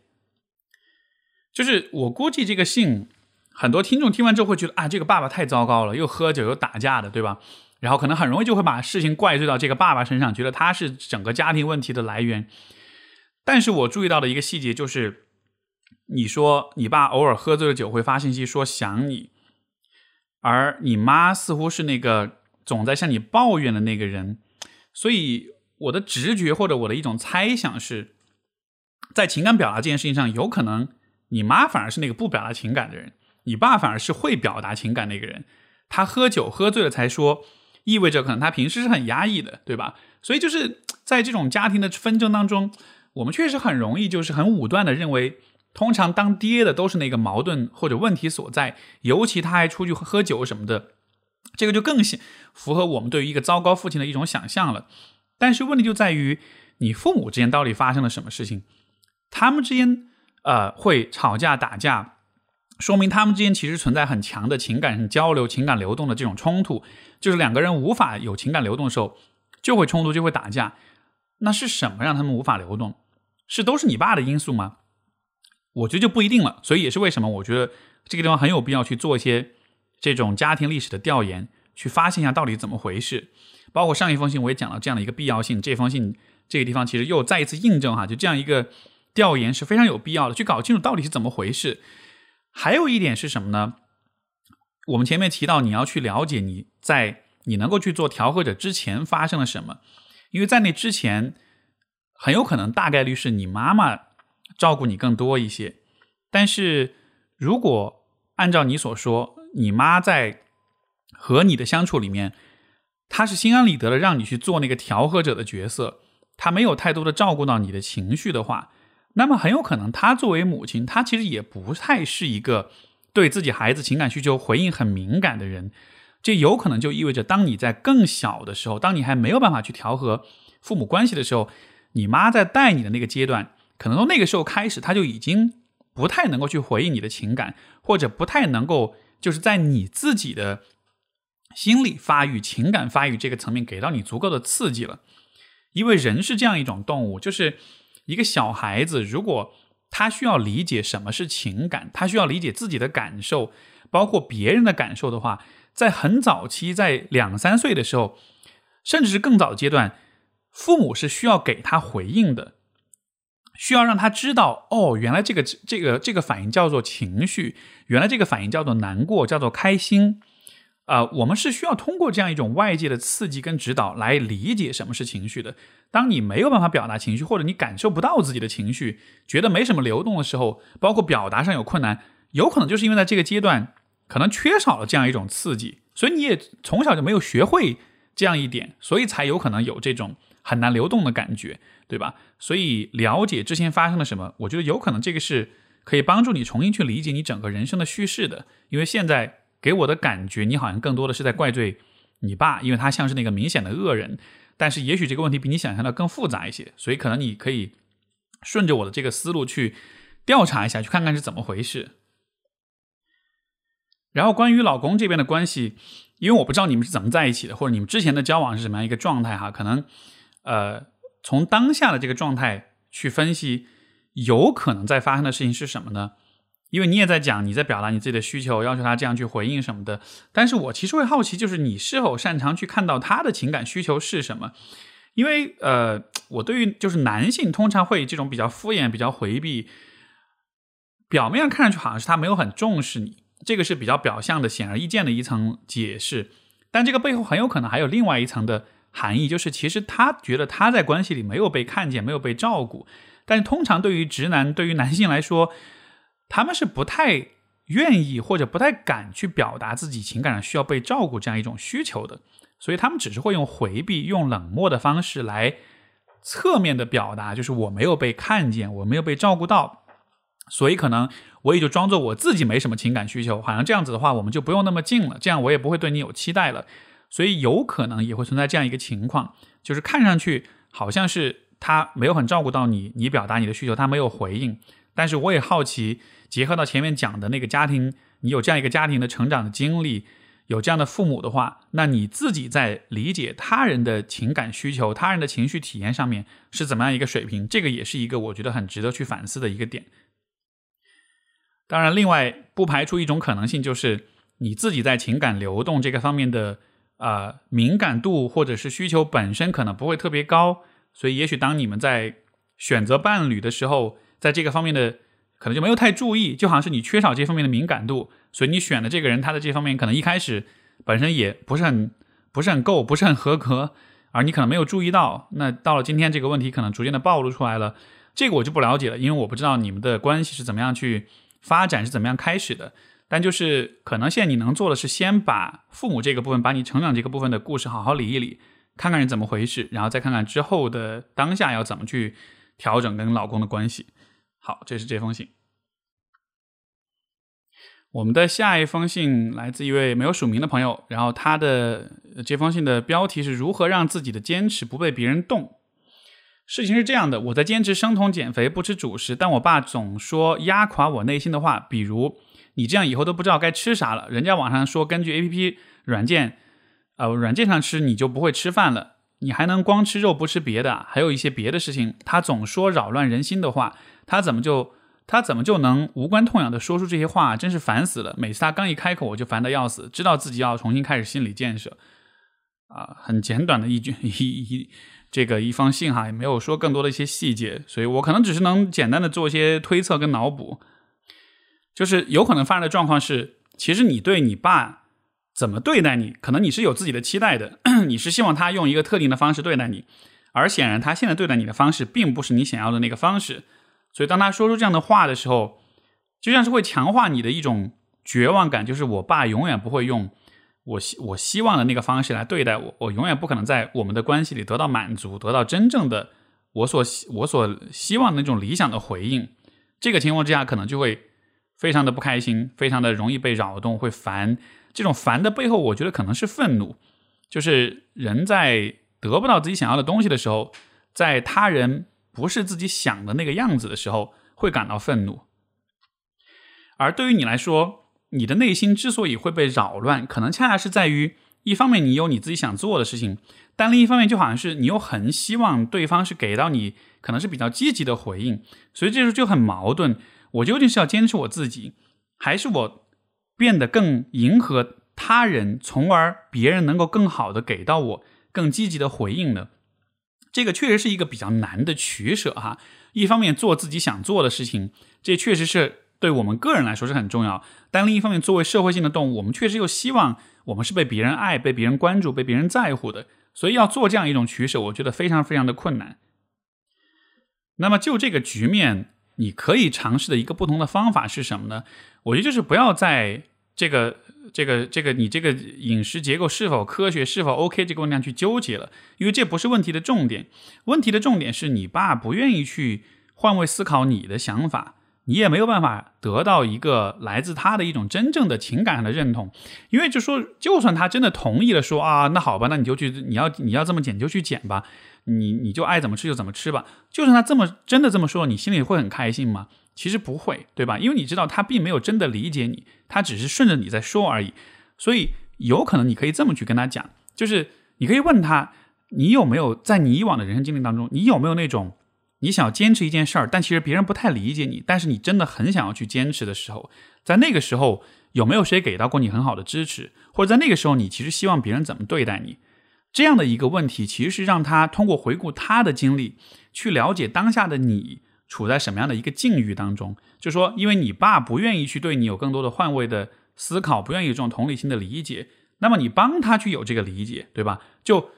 就是我估计这个信，很多听众听完之后会觉得啊，这个爸爸太糟糕了，又喝酒又打架的，对吧？然后可能很容易就会把事情怪罪到这个爸爸身上，觉得他是整个家庭问题的来源。但是我注意到的一个细节就是，你说你爸偶尔喝醉了酒会发信息说想你，而你妈似乎是那个总在向你抱怨的那个人，所以我的直觉或者我的一种猜想是，在情感表达这件事情上，有可能你妈反而是那个不表达情感的人，你爸反而是会表达情感那个人。他喝酒喝醉了才说，意味着可能他平时是很压抑的，对吧？所以就是在这种家庭的纷争当中，我们确实很容易就是很武断的认为，通常当爹的都是那个矛盾或者问题所在，尤其他还出去喝酒什么的，这个就更符合我们对于一个糟糕父亲的一种想象了。但是问题就在于，你父母之间到底发生了什么事情？他们之间呃会吵架打架？说明他们之间其实存在很强的情感交流、情感流动的这种冲突，就是两个人无法有情感流动的时候，就会冲突，就会打架。那是什么让他们无法流动？是都是你爸的因素吗？我觉得就不一定了。所以也是为什么我觉得这个地方很有必要去做一些这种家庭历史的调研，去发现一下到底怎么回事。包括上一封信我也讲了这样的一个必要性，这封信这个地方其实又再一次印证哈，就这样一个调研是非常有必要的，去搞清楚到底是怎么回事。还有一点是什么呢？我们前面提到，你要去了解你在你能够去做调和者之前发生了什么，因为在那之前，很有可能大概率是你妈妈照顾你更多一些。但是如果按照你所说，你妈在和你的相处里面，她是心安理得的让你去做那个调和者的角色，她没有太多的照顾到你的情绪的话。那么很有可能，她作为母亲，她其实也不太是一个对自己孩子情感需求回应很敏感的人。这有可能就意味着，当你在更小的时候，当你还没有办法去调和父母关系的时候，你妈在带你的那个阶段，可能从那个时候开始，他就已经不太能够去回应你的情感，或者不太能够就是在你自己的心理发育、情感发育这个层面给到你足够的刺激了。因为人是这样一种动物，就是。一个小孩子，如果他需要理解什么是情感，他需要理解自己的感受，包括别人的感受的话，在很早期，在两三岁的时候，甚至是更早阶段，父母是需要给他回应的，需要让他知道，哦，原来这个这个这个反应叫做情绪，原来这个反应叫做难过，叫做开心。啊，我们是需要通过这样一种外界的刺激跟指导来理解什么是情绪的。当你没有办法表达情绪，或者你感受不到自己的情绪，觉得没什么流动的时候，包括表达上有困难，有可能就是因为在这个阶段可能缺少了这样一种刺激，所以你也从小就没有学会这样一点，所以才有可能有这种很难流动的感觉，对吧？所以了解之前发生了什么，我觉得有可能这个是可以帮助你重新去理解你整个人生的叙事的，因为现在。给我的感觉，你好像更多的是在怪罪你爸，因为他像是那个明显的恶人。但是也许这个问题比你想象的更复杂一些，所以可能你可以顺着我的这个思路去调查一下，去看看是怎么回事。然后关于老公这边的关系，因为我不知道你们是怎么在一起的，或者你们之前的交往是什么样一个状态哈，可能呃从当下的这个状态去分析，有可能在发生的事情是什么呢？因为你也在讲，你在表达你自己的需求，要求他这样去回应什么的。但是我其实会好奇，就是你是否擅长去看到他的情感需求是什么？因为呃，我对于就是男性通常会这种比较敷衍、比较回避，表面上看上去好像是他没有很重视你，这个是比较表象的、显而易见的一层解释。但这个背后很有可能还有另外一层的含义，就是其实他觉得他在关系里没有被看见、没有被照顾。但通常对于直男、对于男性来说，他们是不太愿意或者不太敢去表达自己情感上需要被照顾这样一种需求的，所以他们只是会用回避、用冷漠的方式来侧面的表达，就是我没有被看见，我没有被照顾到，所以可能我也就装作我自己没什么情感需求，好像这样子的话，我们就不用那么近了，这样我也不会对你有期待了，所以有可能也会存在这样一个情况，就是看上去好像是他没有很照顾到你，你表达你的需求，他没有回应，但是我也好奇。结合到前面讲的那个家庭，你有这样一个家庭的成长的经历，有这样的父母的话，那你自己在理解他人的情感需求、他人的情绪体验上面是怎么样一个水平？这个也是一个我觉得很值得去反思的一个点。当然，另外不排除一种可能性，就是你自己在情感流动这个方面的呃敏感度或者是需求本身可能不会特别高，所以也许当你们在选择伴侣的时候，在这个方面的。可能就没有太注意，就好像是你缺少这方面的敏感度，所以你选的这个人，他的这方面可能一开始本身也不是很不是很够，不是很合格，而你可能没有注意到。那到了今天这个问题可能逐渐的暴露出来了，这个我就不了解了，因为我不知道你们的关系是怎么样去发展，是怎么样开始的。但就是可能现在你能做的是，先把父母这个部分，把你成长这个部分的故事好好理一理，看看是怎么回事，然后再看看之后的当下要怎么去调整跟老公的关系。好，这是这封信。我们的下一封信来自一位没有署名的朋友，然后他的这封信的标题是如何让自己的坚持不被别人动。事情是这样的，我在坚持生酮减肥，不吃主食，但我爸总说压垮我内心的话，比如你这样以后都不知道该吃啥了。人家网上说根据 A P P 软件，呃，软件上吃你就不会吃饭了，你还能光吃肉不吃别的，还有一些别的事情。他总说扰乱人心的话，他怎么就？他怎么就能无关痛痒的说出这些话？真是烦死了！每次他刚一开口，我就烦得要死，知道自己要重新开始心理建设。啊，很简短的一句 一一这个一封信哈，也没有说更多的一些细节，所以我可能只是能简单的做一些推测跟脑补。就是有可能发生的状况是，其实你对你爸怎么对待你，可能你是有自己的期待的，你是希望他用一个特定的方式对待你，而显然他现在对待你的方式并不是你想要的那个方式。所以，当他说出这样的话的时候，就像是会强化你的一种绝望感，就是我爸永远不会用我希我希望的那个方式来对待我，我永远不可能在我们的关系里得到满足，得到真正的我所我所希望的那种理想的回应。这个情况之下，可能就会非常的不开心，非常的容易被扰动，会烦。这种烦的背后，我觉得可能是愤怒，就是人在得不到自己想要的东西的时候，在他人。不是自己想的那个样子的时候，会感到愤怒。而对于你来说，你的内心之所以会被扰乱，可能恰恰是在于，一方面你有你自己想做的事情，但另一方面就好像是你又很希望对方是给到你可能是比较积极的回应，所以这时候就很矛盾。我究竟是要坚持我自己，还是我变得更迎合他人，从而别人能够更好的给到我更积极的回应呢？这个确实是一个比较难的取舍哈。一方面做自己想做的事情，这确实是对我们个人来说是很重要。但另一方面，作为社会性的动物，我们确实又希望我们是被别人爱、被别人关注、被别人在乎的。所以要做这样一种取舍，我觉得非常非常的困难。那么就这个局面，你可以尝试的一个不同的方法是什么呢？我觉得就是不要在这个。这个这个你这个饮食结构是否科学是否 OK 这个问题上去纠结了，因为这不是问题的重点。问题的重点是你爸不愿意去换位思考你的想法，你也没有办法得到一个来自他的一种真正的情感上的认同。因为就说，就算他真的同意了，说啊，那好吧，那你就去，你要你要这么减就去减吧，你你就爱怎么吃就怎么吃吧。就算他这么真的这么说，你心里会很开心吗？其实不会，对吧？因为你知道他并没有真的理解你，他只是顺着你在说而已。所以有可能你可以这么去跟他讲，就是你可以问他，你有没有在你以往的人生经历当中，你有没有那种你想要坚持一件事儿，但其实别人不太理解你，但是你真的很想要去坚持的时候，在那个时候有没有谁给到过你很好的支持，或者在那个时候你其实希望别人怎么对待你？这样的一个问题，其实是让他通过回顾他的经历，去了解当下的你。处在什么样的一个境遇当中？就说，因为你爸不愿意去对你有更多的换位的思考，不愿意有这种同理心的理解，那么你帮他去有这个理解，对吧？就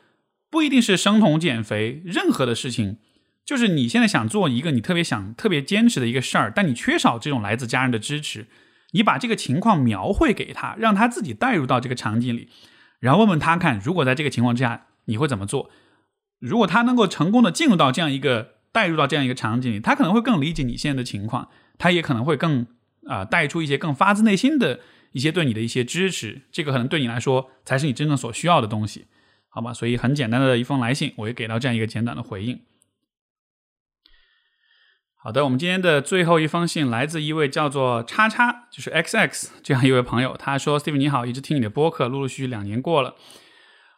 不一定是生酮减肥，任何的事情，就是你现在想做一个你特别想、特别坚持的一个事儿，但你缺少这种来自家人的支持，你把这个情况描绘给他，让他自己带入到这个场景里，然后问问他看，如果在这个情况之下，你会怎么做？如果他能够成功的进入到这样一个。带入到这样一个场景里，他可能会更理解你现在的情况，他也可能会更啊带出一些更发自内心的一些对你的一些支持，这个可能对你来说才是你真正所需要的东西，好吧？所以很简单的一封来信，我也给到这样一个简短的回应。好的，我们今天的最后一封信来自一位叫做叉叉，就是 X X 这样一位朋友，他说：“Steve 你好，一直听你的播客，陆陆续续两年过了。”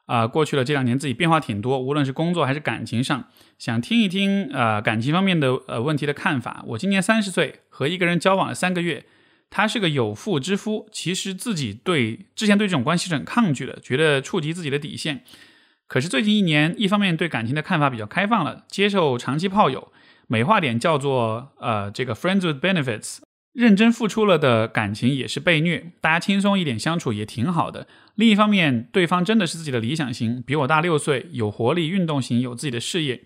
啊，过去了这两年，自己变化挺多，无论是工作还是感情上，想听一听呃感情方面的呃问题的看法。我今年三十岁，和一个人交往了三个月，他是个有妇之夫，其实自己对之前对这种关系是很抗拒的，觉得触及自己的底线。可是最近一年，一方面对感情的看法比较开放了，接受长期炮友，美化点叫做呃这个 friends with benefits。认真付出了的感情也是被虐，大家轻松一点相处也挺好的。另一方面，对方真的是自己的理想型，比我大六岁，有活力，运动型，有自己的事业。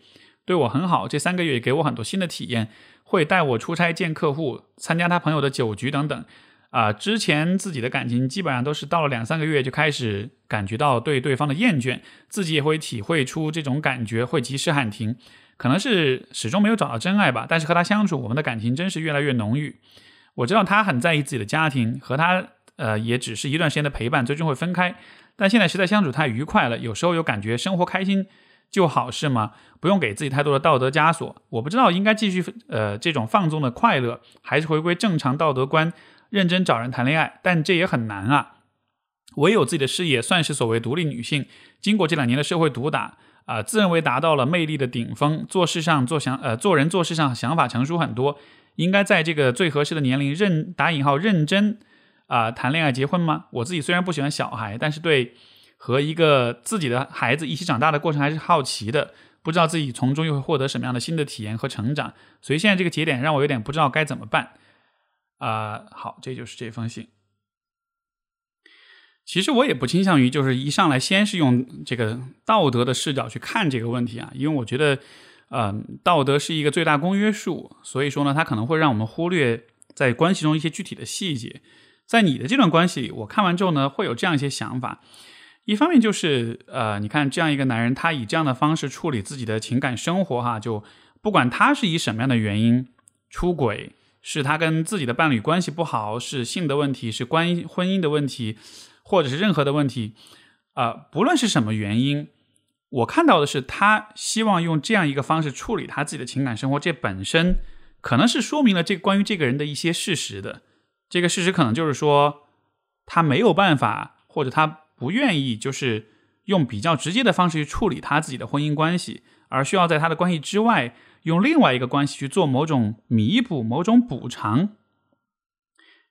对我很好，这三个月也给我很多新的体验，会带我出差见客户，参加他朋友的酒局等等。啊，之前自己的感情基本上都是到了两三个月就开始感觉到对对方的厌倦，自己也会体会出这种感觉，会及时喊停。可能是始终没有找到真爱吧，但是和他相处，我们的感情真是越来越浓郁。我知道他很在意自己的家庭，和他呃也只是一段时间的陪伴，最终会分开。但现在实在相处太愉快了，有时候有感觉生活开心就好，是吗？不用给自己太多的道德枷锁。我不知道应该继续呃这种放纵的快乐，还是回归正常道德观。认真找人谈恋爱，但这也很难啊。我也有自己的事业，算是所谓独立女性。经过这两年的社会毒打，啊，自认为达到了魅力的顶峰，做事上做想呃做人做事上想法成熟很多，应该在这个最合适的年龄认打引号认真啊谈恋爱结婚吗？我自己虽然不喜欢小孩，但是对和一个自己的孩子一起长大的过程还是好奇的，不知道自己从中又会获得什么样的新的体验和成长。所以现在这个节点让我有点不知道该怎么办。啊，好，这就是这封信。其实我也不倾向于就是一上来先是用这个道德的视角去看这个问题啊，因为我觉得，嗯，道德是一个最大公约数，所以说呢，它可能会让我们忽略在关系中一些具体的细节。在你的这段关系里，我看完之后呢，会有这样一些想法。一方面就是，呃，你看这样一个男人，他以这样的方式处理自己的情感生活，哈，就不管他是以什么样的原因出轨。是他跟自己的伴侣关系不好，是性的问题，是关婚姻的问题，或者是任何的问题，啊，不论是什么原因，我看到的是他希望用这样一个方式处理他自己的情感生活，这本身可能是说明了这关于这个人的一些事实的。这个事实可能就是说，他没有办法，或者他不愿意，就是用比较直接的方式去处理他自己的婚姻关系，而需要在他的关系之外。用另外一个关系去做某种弥补、某种补偿，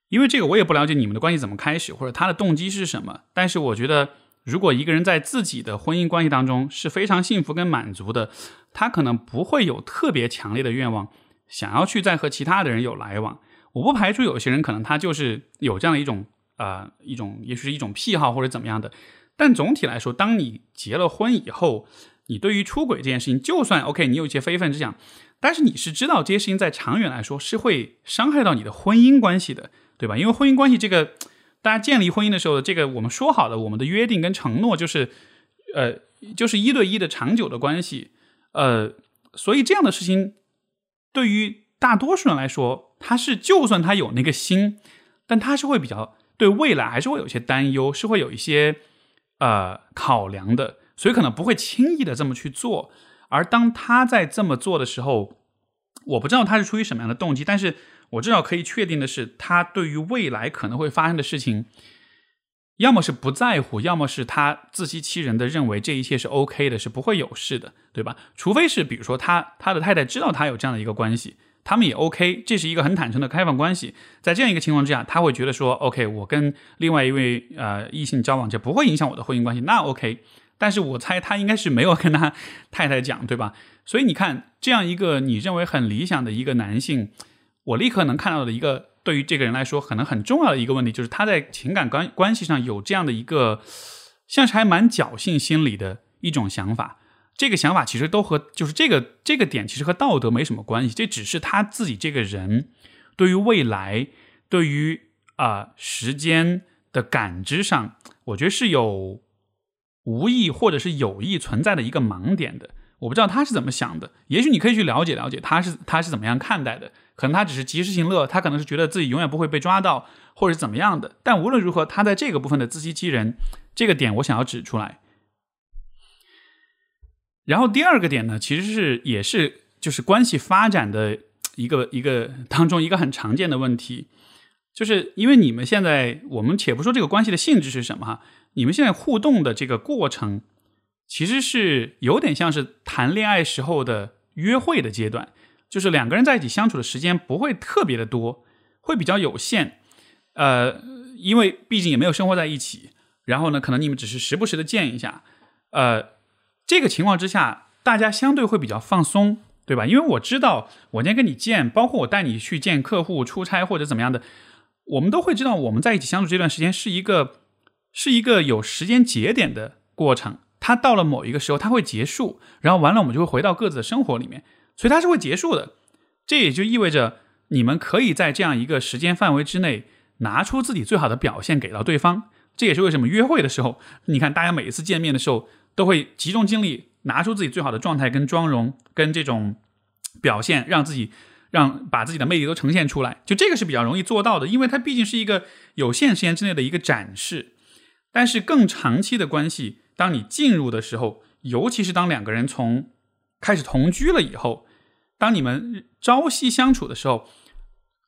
因为这个我也不了解你们的关系怎么开始，或者他的动机是什么。但是我觉得，如果一个人在自己的婚姻关系当中是非常幸福跟满足的，他可能不会有特别强烈的愿望想要去再和其他的人有来往。我不排除有些人可能他就是有这样的一种啊一种，也许是一种癖好或者怎么样的。但总体来说，当你结了婚以后，你对于出轨这件事情，就算 OK，你有一些非分之想，但是你是知道这些事情在长远来说是会伤害到你的婚姻关系的，对吧？因为婚姻关系这个，大家建立婚姻的时候，这个我们说好的，我们的约定跟承诺就是，呃，就是一对一的长久的关系，呃，所以这样的事情对于大多数人来说，他是就算他有那个心，但他是会比较对未来还是会有些担忧，是会有一些呃考量的。所以可能不会轻易的这么去做，而当他在这么做的时候，我不知道他是出于什么样的动机，但是我至少可以确定的是，他对于未来可能会发生的事情，要么是不在乎，要么是他自欺欺人的认为这一切是 OK 的，是不会有事的，对吧？除非是比如说他他的太太知道他有这样的一个关系，他们也 OK，这是一个很坦诚的开放关系，在这样一个情况之下，他会觉得说 OK，我跟另外一位呃异性交往，这不会影响我的婚姻关系，那 OK。但是我猜他应该是没有跟他 太太讲，对吧？所以你看，这样一个你认为很理想的一个男性，我立刻能看到的一个对于这个人来说可能很重要的一个问题，就是他在情感关关系上有这样的一个像是还蛮侥幸心理的一种想法。这个想法其实都和就是这个这个点其实和道德没什么关系，这只是他自己这个人对于未来、对于啊时间的感知上，我觉得是有。无意或者是有意存在的一个盲点的，我不知道他是怎么想的。也许你可以去了解了解他是他是怎么样看待的。可能他只是及时行乐，他可能是觉得自己永远不会被抓到，或者怎么样的。但无论如何，他在这个部分的自欺欺人这个点，我想要指出来。然后第二个点呢，其实是也是就是关系发展的一个一个当中一个很常见的问题，就是因为你们现在我们且不说这个关系的性质是什么哈。你们现在互动的这个过程，其实是有点像是谈恋爱时候的约会的阶段，就是两个人在一起相处的时间不会特别的多，会比较有限。呃，因为毕竟也没有生活在一起，然后呢，可能你们只是时不时的见一下。呃，这个情况之下，大家相对会比较放松，对吧？因为我知道，我今天跟你见，包括我带你去见客户、出差或者怎么样的，我们都会知道，我们在一起相处这段时间是一个。是一个有时间节点的过程，它到了某一个时候，它会结束，然后完了，我们就会回到各自的生活里面，所以它是会结束的。这也就意味着你们可以在这样一个时间范围之内拿出自己最好的表现给到对方。这也是为什么约会的时候，你看大家每一次见面的时候都会集中精力，拿出自己最好的状态跟妆容跟这种表现，让自己让把自己的魅力都呈现出来。就这个是比较容易做到的，因为它毕竟是一个有限时间之内的一个展示。但是更长期的关系，当你进入的时候，尤其是当两个人从开始同居了以后，当你们朝夕相处的时候，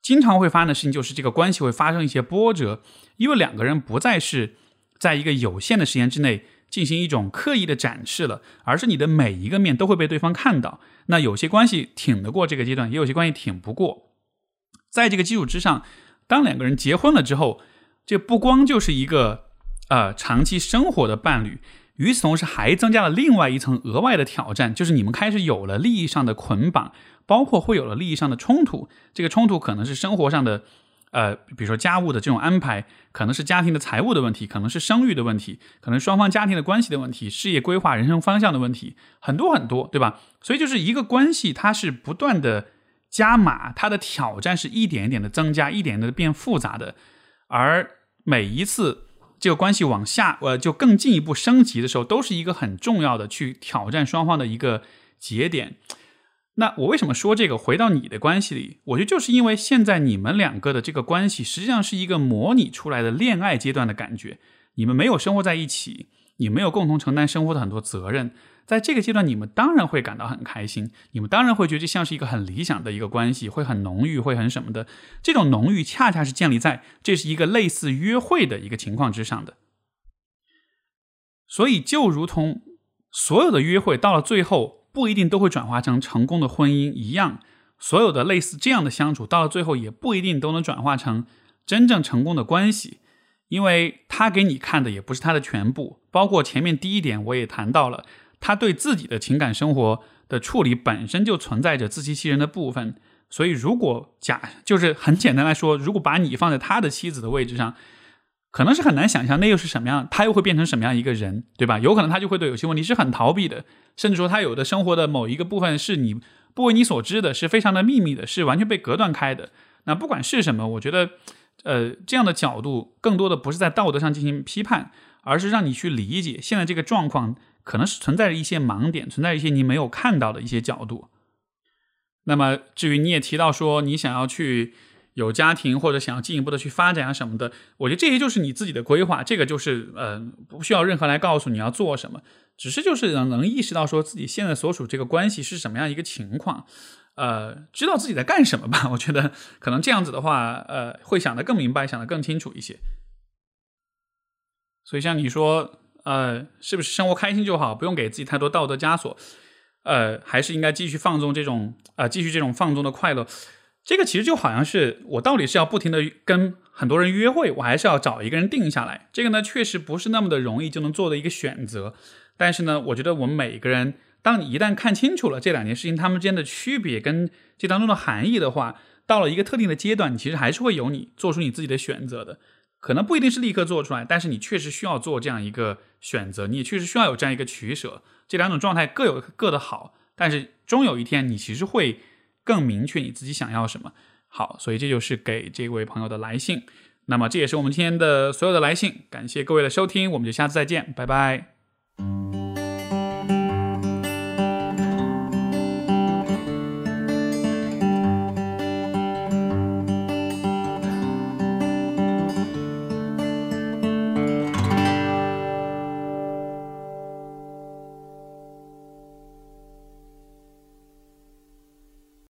经常会发生的事情就是这个关系会发生一些波折，因为两个人不再是在一个有限的时间之内进行一种刻意的展示了，而是你的每一个面都会被对方看到。那有些关系挺得过这个阶段，也有些关系挺不过。在这个基础之上，当两个人结婚了之后，这不光就是一个。呃，长期生活的伴侣，与此同时还增加了另外一层额外的挑战，就是你们开始有了利益上的捆绑，包括会有了利益上的冲突。这个冲突可能是生活上的，呃，比如说家务的这种安排，可能是家庭的财务的问题，可能是生育的问题，可能双方家庭的关系的问题，事业规划、人生方向的问题，很多很多，对吧？所以就是一个关系，它是不断的加码，它的挑战是一点一点的增加，一点的变复杂的，而每一次。这个关系往下，呃，就更进一步升级的时候，都是一个很重要的去挑战双方的一个节点。那我为什么说这个？回到你的关系里，我觉得就是因为现在你们两个的这个关系，实际上是一个模拟出来的恋爱阶段的感觉。你们没有生活在一起，你没有共同承担生活的很多责任。在这个阶段，你们当然会感到很开心，你们当然会觉得这像是一个很理想的一个关系，会很浓郁，会很什么的。这种浓郁恰恰是建立在这是一个类似约会的一个情况之上的。所以，就如同所有的约会到了最后不一定都会转化成成功的婚姻一样，所有的类似这样的相处到了最后也不一定都能转化成真正成功的关系，因为他给你看的也不是他的全部。包括前面第一点我也谈到了。他对自己的情感生活的处理本身就存在着自欺欺人的部分，所以如果假就是很简单来说，如果把你放在他的妻子的位置上，可能是很难想象那又是什么样，他又会变成什么样一个人，对吧？有可能他就会对有些问题是很逃避的，甚至说他有的生活的某一个部分是你不为你所知的，是非常的秘密的，是完全被隔断开的。那不管是什么，我觉得，呃，这样的角度更多的不是在道德上进行批判，而是让你去理解现在这个状况。可能是存在着一些盲点，存在一些你没有看到的一些角度。那么，至于你也提到说你想要去有家庭，或者想要进一步的去发展啊什么的，我觉得这些就是你自己的规划，这个就是呃不需要任何来告诉你要做什么，只是就是能能意识到说自己现在所处这个关系是什么样一个情况，呃，知道自己在干什么吧。我觉得可能这样子的话，呃，会想得更明白，想得更清楚一些。所以像你说。呃，是不是生活开心就好，不用给自己太多道德枷锁？呃，还是应该继续放纵这种呃，继续这种放纵的快乐？这个其实就好像是我到底是要不停的跟很多人约会，我还是要找一个人定下来？这个呢，确实不是那么的容易就能做的一个选择。但是呢，我觉得我们每一个人，当你一旦看清楚了这两件事情他们之间的区别跟这当中的含义的话，到了一个特定的阶段，你其实还是会有你做出你自己的选择的。可能不一定是立刻做出来，但是你确实需要做这样一个选择，你也确实需要有这样一个取舍。这两种状态各有各的好，但是终有一天你其实会更明确你自己想要什么。好，所以这就是给这位朋友的来信。那么这也是我们今天的所有的来信，感谢各位的收听，我们就下次再见，拜拜。